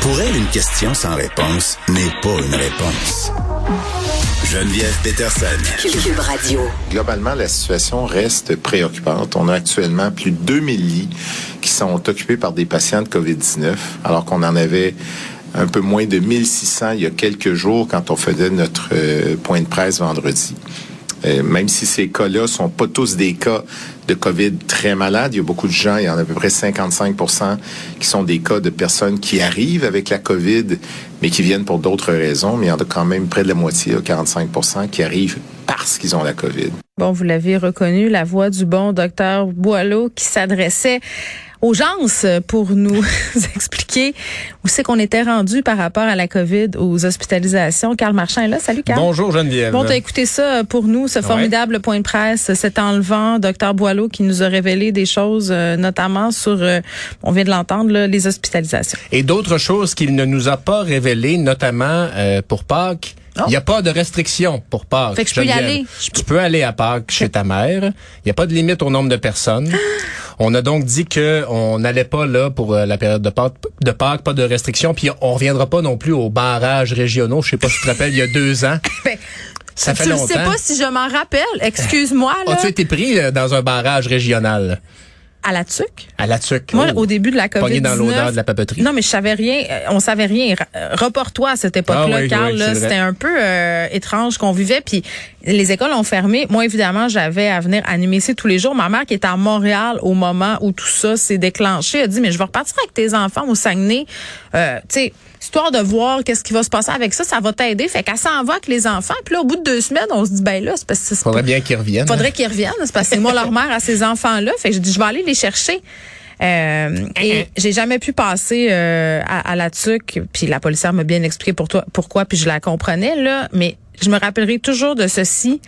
Pour elle, une question sans réponse n'est pas une réponse. Geneviève Peterson. Cube Radio. Globalement, la situation reste préoccupante. On a actuellement plus de 2000 lits qui sont occupés par des patients de COVID-19, alors qu'on en avait un peu moins de 1600 il y a quelques jours quand on faisait notre euh, point de presse vendredi. Euh, même si ces cas-là sont pas tous des cas de COVID très malades, il y a beaucoup de gens, il y en a à peu près 55% qui sont des cas de personnes qui arrivent avec la COVID, mais qui viennent pour d'autres raisons, mais il y en a quand même près de la moitié, 45% qui arrivent parce qu'ils ont la COVID. Bon, vous l'avez reconnu, la voix du bon docteur Boileau qui s'adressait aux gens pour nous expliquer où c'est qu'on était rendu par rapport à la COVID, aux hospitalisations. Carl Marchand est là. Salut, Carl. Bonjour, Geneviève. Bon, t'as écouté ça pour nous, ce formidable point de presse, cet enlevant, docteur Boileau, qui nous a révélé des choses, euh, notamment sur, euh, on vient de l'entendre, les hospitalisations. Et d'autres choses qu'il ne nous a pas révélées, notamment euh, pour Pâques. Il n'y a pas de restriction pour Pâques. Fait que je peux y aller. Tu peux aller à Pâques chez ta mère. Il n'y a pas de limite au nombre de personnes. On a donc dit que on n'allait pas là pour euh, la période de Pâques, de Pâques, pas de restriction. Puis on reviendra pas non plus aux barrages régionaux. Je sais pas si tu te rappelles, il y a deux ans. Ben, ça fait longtemps. Je sais pas si je m'en rappelle. Excuse-moi. As-tu été pris euh, dans un barrage régional? À la tuque? À la tuque. Moi, au début de la COVID-19. dans l'odeur de la papeterie. Non, mais je savais rien. Euh, on savait rien. Reporte-toi à cette époque-là, ah, Carl. C'était un peu euh, étrange qu'on vivait. Puis les écoles ont fermé. Moi, évidemment, j'avais à venir animer ici tous les jours. Ma mère, qui était à Montréal au moment où tout ça s'est déclenché, a dit, mais je vais repartir avec tes enfants au Saguenay. Euh, tu sais, histoire de voir qu'est-ce qui va se passer avec ça, ça va t'aider. Fait qu'elle s'en va avec les enfants. Puis là, au bout de deux semaines, on se dit, ben là, c'est parce que... Faudrait bien qu'ils reviennent. Faudrait qu'ils reviennent. C'est parce que c'est moi leur mère à ces enfants-là. Fait que je dis, je vais aller les chercher. Euh, et j'ai jamais pu passer euh, à, la TUC, puis la policière m'a bien expliqué pour toi, pourquoi, puis je la comprenais, là, mais je me rappellerai toujours de ceci.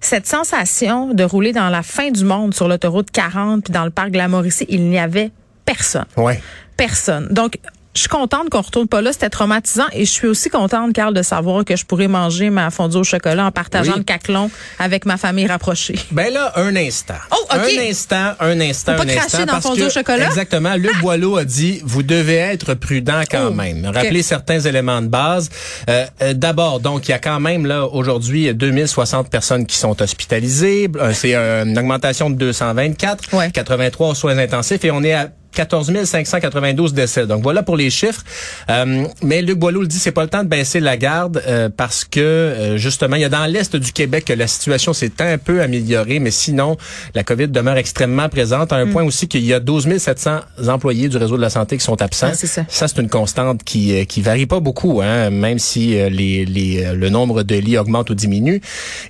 Cette sensation de rouler dans la fin du monde sur l'autoroute 40 puis dans le parc de la Mauricie, il n'y avait personne. Ouais. Personne. Donc, je suis contente qu'on retourne pas là. C'était traumatisant. Et je suis aussi contente, Carl, de savoir que je pourrais manger ma fondue au chocolat en partageant le caclon avec ma famille rapprochée. Ben là, un instant. Oh, OK. Un instant, un instant, Faut pas un cracher instant. dans fondue au chocolat? Exactement. Luc Boileau a dit, vous devez être prudent quand Oh, même. Rappelez certains éléments de base. Euh, euh, D'abord, donc, il y a quand même, là, aujourd'hui, 2060 personnes qui sont hospitalisées. C'est une augmentation de 224. Ouais. 83 aux soins intensifs. Et on est à 14 592 décès. Donc voilà pour les chiffres. Euh, mais Luc Boileau le dit, c'est pas le temps de baisser la garde euh, parce que euh, justement, il y a dans l'est du Québec que la situation s'est un peu améliorée, mais sinon, la COVID demeure extrêmement présente à un point aussi qu'il y a 12 700 employés du réseau de la santé qui sont absents. Ah, c'est ça. c'est une constante qui euh, qui varie pas beaucoup, hein, même si euh, les, les le nombre de lits augmente ou diminue.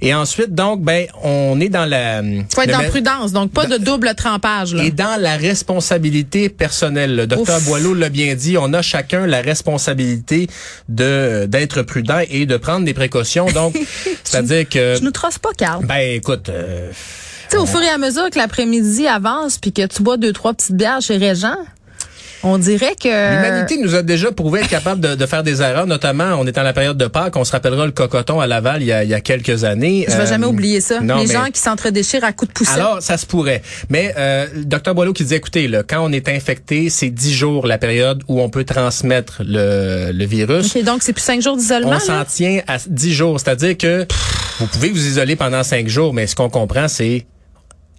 Et ensuite, donc, ben, on est dans la. Faut être dans prudence, donc pas de double trempage. Là. et dans la responsabilité personnelle, le docteur Ouf. Boileau l'a bien dit, on a chacun la responsabilité de d'être prudent et de prendre des précautions. Donc, c'est-à-dire que, Je nous trosse pas, Carl. ben écoute, euh, Tu sais, au fur et à mesure que l'après-midi avance puis que tu bois deux, trois petites bières chez Régent, on dirait que... l'humanité nous a déjà prouvé être capable de, de faire des erreurs, notamment on est dans la période de Pâques, on se rappellera le cocoton à Laval il y a, il y a quelques années. Je vais Euh, jamais oublier ça. non, Les mais- gens qui s'entredéchirent à coups de poussette. Alors, ça se pourrait. Mais euh, docteur Boileau qui disait, écoutez, là, quand on est infecté, c'est 10 jours la période où on peut transmettre le, le virus. OK, donc c'est plus cinq jours d'isolement. On s'en tient à 10 jours. C'est-à-dire que vous pouvez vous isoler pendant 5 jours, mais ce qu'on comprend, c'est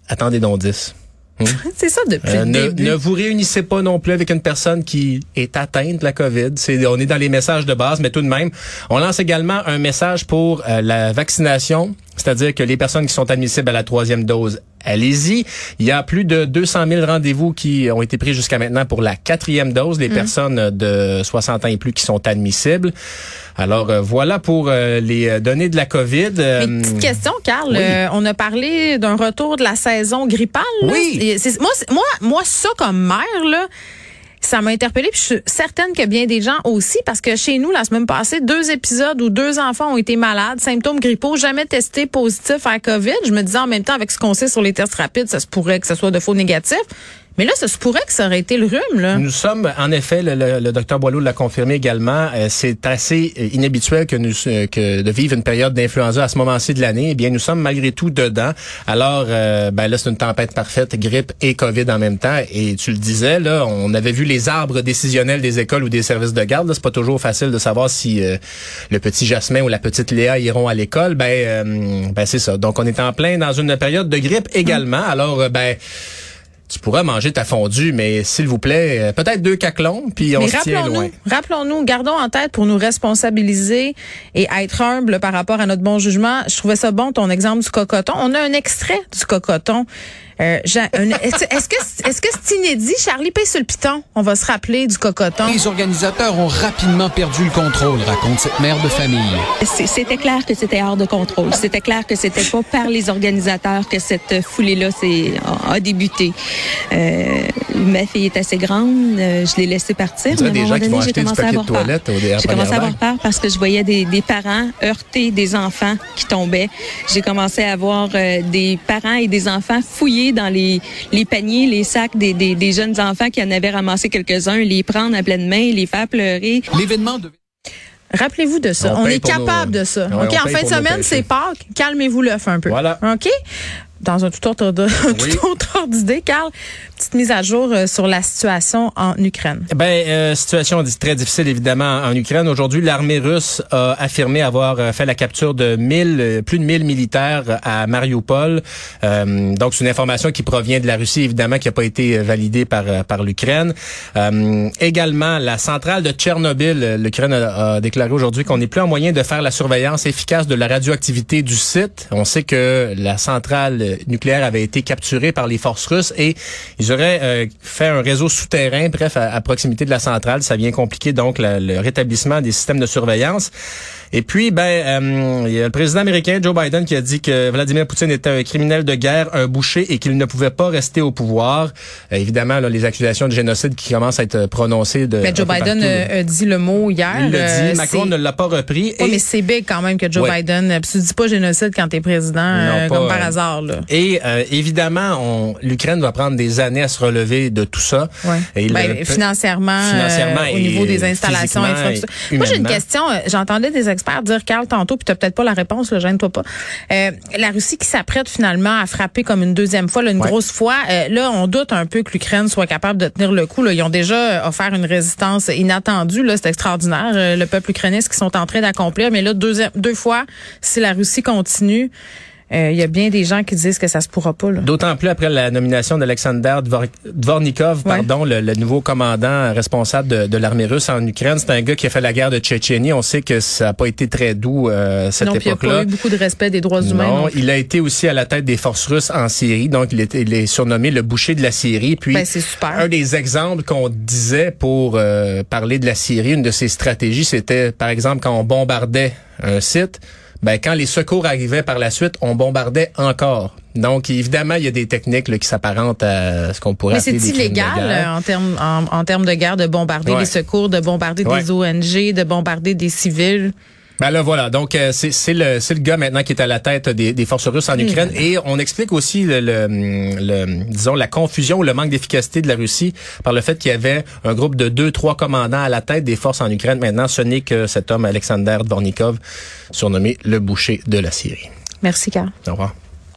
attendez donc 10. C'est ça depuis Euh, le ne, début. ne vous réunissez pas non plus avec une personne qui est atteinte de la COVID. C'est, on est dans les messages de base, mais tout de même, on lance également un message pour euh, la vaccination, c'est-à-dire que les personnes qui sont admissibles à la troisième dose, allez-y. Il y a plus de 200 000 rendez-vous qui ont été pris jusqu'à maintenant pour la quatrième dose, les personnes de 60 ans et plus qui sont admissibles. Alors euh, voilà pour euh, les euh, données de la COVID. Mais Euh, petite question, Carl. oui. On a parlé d'un retour de la saison grippale. là. Oui. Moi, moi, moi, ça comme mère, là, ça m'a interpellée. Puis je suis certaine que bien des gens aussi, parce que chez nous, la semaine passée, deux épisodes où deux enfants ont été malades, symptômes grippaux, jamais testés positifs à COVID. Je me disais en même temps, avec ce qu'on sait sur les tests rapides, ça se pourrait que ce soit de faux négatifs. Mais là, ça se pourrait que ça aurait été le rhume. Là. Nous sommes, en effet, le, le, docteur Boileau l'a confirmé également, euh, c'est assez euh, inhabituel que nous euh, que de vivre une période d'influenza à ce moment-ci de l'année. Eh bien, nous sommes malgré tout dedans. Alors, ben là, c'est une tempête parfaite, grippe et COVID en même temps. Et tu le disais, là, on avait vu les arbres décisionnels des écoles ou des services de garde. C'est pas toujours facile de savoir si le petit Jasmin ou la petite Léa iront à l'école. Ben, ben c'est ça. Donc, on est en plein dans une période de grippe également. Alors, ben tu pourrais manger ta fondue, mais s'il vous plaît, euh, peut-être deux caclons, puis on se tient loin. Rappelons-nous, gardons en tête pour nous responsabiliser et être humble par rapport à notre bon jugement. Je trouvais ça bon, ton exemple du cocoton. On a un extrait du cocoton. Euh, est-ce que est-ce que c'est inédit Charlie paye sur le piton? On va se rappeler du cocoton. Les organisateurs ont rapidement perdu le contrôle, raconte cette mère de famille. C'était clair que c'était hors de contrôle. C'était clair que c'était pas par les organisateurs que cette foulée-là a, débuté. Euh, ma fille est assez grande, euh, je l'ai laissée partir. Mais à des gens qui vont acheter du papier de toilette J'ai commencé à avoir peur parce que je voyais des, des, parents heurter des enfants qui tombaient. J'ai commencé à voir euh, des parents et des enfants fouiller dans les, les paniers, les sacs des, des, des jeunes enfants qui en avaient ramassé quelques-uns, les prendre à pleine main, les faire pleurer. L'événement de... Rappelez-vous de ça. On, est capable de ça. OK, en fin de semaine, c'est Pâques. Calmez-vous l'œuf un peu. Voilà. OK? Dans un tout autre, tout autre ordre d'idée, Carl, petite mise à jour euh, sur la situation en Ukraine. Ben, euh, situation très difficile évidemment en Ukraine. Aujourd'hui, l'armée russe a affirmé avoir euh, fait la capture de 1000, euh, plus de 1000 militaires à Mariupol. Euh, donc, c'est une information qui provient de la Russie, évidemment, qui n'a pas été validée par par l'Ukraine. également, la centrale de Tchernobyl, l'Ukraine a, a, déclaré aujourd'hui qu'on n'est plus en moyen de faire la surveillance efficace de la radioactivité du site. On sait que la centrale nucléaire avait été capturée par les forces russes et ils auraient euh, fait un réseau souterrain, bref, à, proximité de la centrale. Ça vient compliquer donc le rétablissement des systèmes de surveillance. Et puis, ben, euh, il y a le président américain Joe Biden qui a dit que Vladimir Poutine était un criminel de guerre, un boucher, et qu'il ne pouvait pas rester au pouvoir. Euh, évidemment, là, les accusations de génocide qui commencent à être prononcées de. Mais Joe Biden a dit le mot hier. Il l'a dit. Macron ne l'a pas repris. Oui, mais c'est big quand même que Joe Biden. Tu dis pas génocide quand t'es président, comme par hasard. Là. Et évidemment, on, l'Ukraine va prendre des années à se relever de tout ça. Ouais. Et ben, financièrement, financièrement au niveau des installations, Moi, j'ai une question. J'entendais des experts dire, Carl, tantôt, puis tu peut-être pas la réponse, le gêne-toi pas. Euh, la Russie qui s'apprête finalement à frapper comme une deuxième fois, là, une grosse fois, euh, là, on doute un peu que l'Ukraine soit capable de tenir le coup. Là. Ils ont déjà offert une résistance inattendue. C'est extraordinaire, euh, le peuple ukrainien, ce qu'ils sont en train d'accomplir. Mais là, deux, deux fois, si la Russie continue, euh, il y a bien des gens qui disent que ça se pourra pas. D'autant plus après la nomination d'Alexander Dvornikov, pardon, le, nouveau commandant responsable de, l'armée russe en Ukraine. C'est un gars qui a fait la guerre de Tchétchénie. On sait que ça n'a pas été très doux euh, cette époque-là. Il n'y a pas eu beaucoup de respect des droits humains. Non, il a été aussi à la tête des forces russes en Syrie. Donc, il, est surnommé le boucher de la Syrie. Puis, ben, super. un des exemples qu'on disait pour euh, parler de la Syrie, une de ses stratégies, c'était, par exemple, quand on bombardait un site, ben quand les secours arrivaient par la suite, on bombardait encore. Donc, évidemment, il y a des techniques qui s'apparentent à ce qu'on pourrait appeler Mais c'est illégal euh, en termes en, termes de guerre de bombarder les secours, de bombarder des ONG, de bombarder des civils. Ben là voilà, donc euh, c'est le c'est le gars maintenant qui est à la tête des, des forces russes en Ukraine et on explique aussi le, le, disons la confusion ou le manque d'efficacité de la Russie par le fait qu'il y avait un groupe de deux trois commandants à la tête des forces en Ukraine. Maintenant, ce n'est que cet homme Alexander Dvornikov, surnommé le boucher de la Syrie. Merci, Carl. Au revoir.